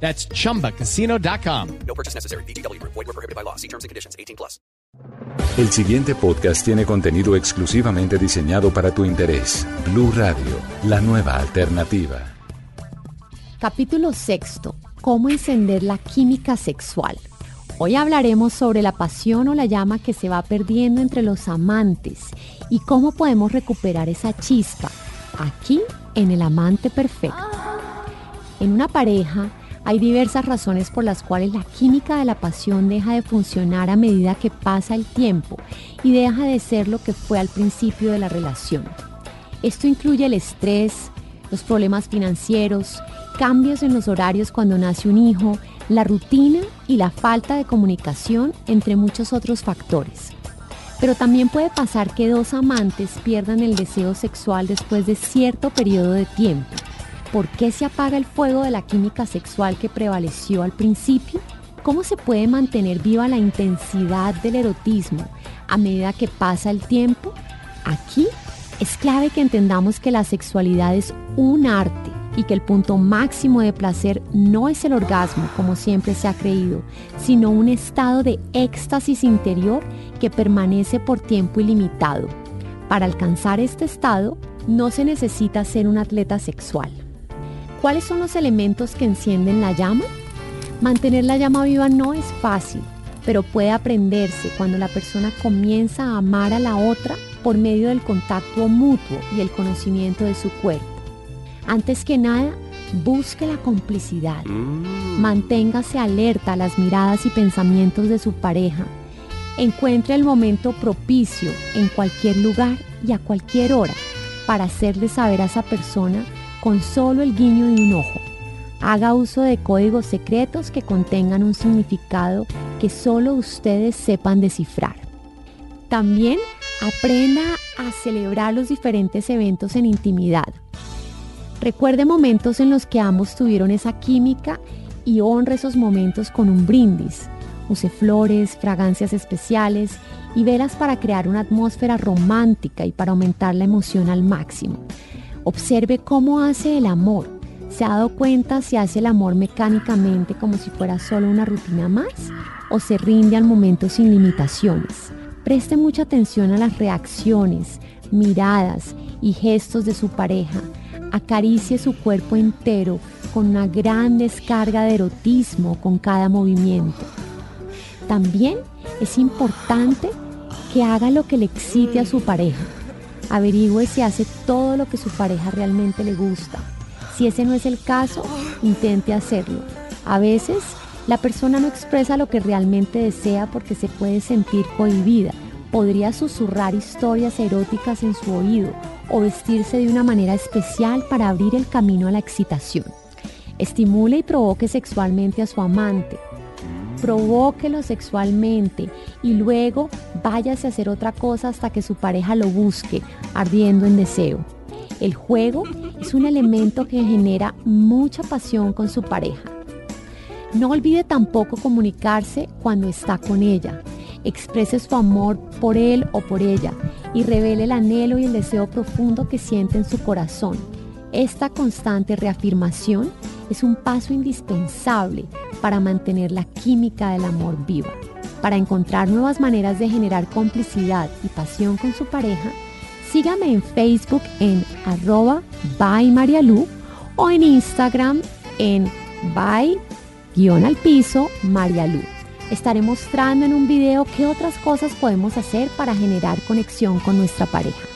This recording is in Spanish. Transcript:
That's chumbacasino.com. No purchase necessary. BGW. Void were prohibited by law. See terms and conditions. 18 plus. El siguiente podcast tiene contenido exclusivamente diseñado para tu interés. Blue Radio, la nueva alternativa. Capítulo sexto. Cómo encender la química sexual. Hoy hablaremos sobre la pasión o la llama que se va perdiendo entre los amantes y cómo podemos recuperar esa chispa aquí en el amante perfecto. En una pareja hay diversas razones por las cuales la química de la pasión deja de funcionar a medida que pasa el tiempo y deja de ser lo que fue al principio de la relación. Esto incluye el estrés, los problemas financieros, cambios en los horarios cuando nace un hijo, la rutina y la falta de comunicación, entre muchos otros factores. Pero también puede pasar que dos amantes pierdan el deseo sexual después de cierto periodo de tiempo ¿Por qué se apaga el fuego de la química sexual que prevaleció al principio? ¿Cómo se puede mantener viva la intensidad del erotismo a medida que pasa el tiempo? Aquí es clave que entendamos que la sexualidad es un arte y que el punto máximo de placer no es el orgasmo, como siempre se ha creído, sino un estado de éxtasis interior que permanece por tiempo ilimitado. Para alcanzar este estado, no se necesita ser un atleta sexual. ¿Cuáles son los elementos que encienden la llama? Mantener la llama viva no es fácil, pero puede aprenderse cuando la persona comienza a amar a la otra por medio del contacto mutuo y el conocimiento de su cuerpo. Antes que nada, busque la complicidad. Manténgase alerta a las miradas y pensamientos de su pareja. Encuentre el momento propicio en cualquier lugar y a cualquier hora para hacerle saber a esa persona con solo el guiño de un ojo. Haga uso de códigos secretos que contengan un significado que solo ustedes sepan descifrar. También aprenda a celebrar los diferentes eventos en intimidad. Recuerde momentos en los que ambos tuvieron esa química y honre esos momentos con un brindis. Use flores, fragancias especiales y velas para crear una atmósfera romántica y para aumentar la emoción al máximo. Observe cómo hace el amor. ¿Se ha dado cuenta si hace el amor mecánicamente como si fuera solo una rutina más? ¿O se rinde al momento sin limitaciones? Preste mucha atención a las reacciones, miradas y gestos de su pareja. Acaricie su cuerpo entero con una gran descarga de erotismo con cada movimiento. También es importante que haga lo que le excite a su pareja. Averigüe si hace todo lo que su pareja realmente le gusta. Si ese no es el caso, intente hacerlo. A veces, la persona no expresa lo que realmente desea porque se puede sentir cohibida. Podría susurrar historias eróticas en su oído o vestirse de una manera especial para abrir el camino a la excitación. Estimule y provoque sexualmente a su amante provóquelo sexualmente y luego váyase a hacer otra cosa hasta que su pareja lo busque, ardiendo en deseo. El juego es un elemento que genera mucha pasión con su pareja. No olvide tampoco comunicarse cuando está con ella. Exprese su amor por él o por ella y revele el anhelo y el deseo profundo que siente en su corazón. Esta constante reafirmación es un paso indispensable para mantener la química del amor viva. Para encontrar nuevas maneras de generar complicidad y pasión con su pareja, sígame en Facebook en arroba by o en Instagram en by-al piso Marialu. Estaré mostrando en un video qué otras cosas podemos hacer para generar conexión con nuestra pareja.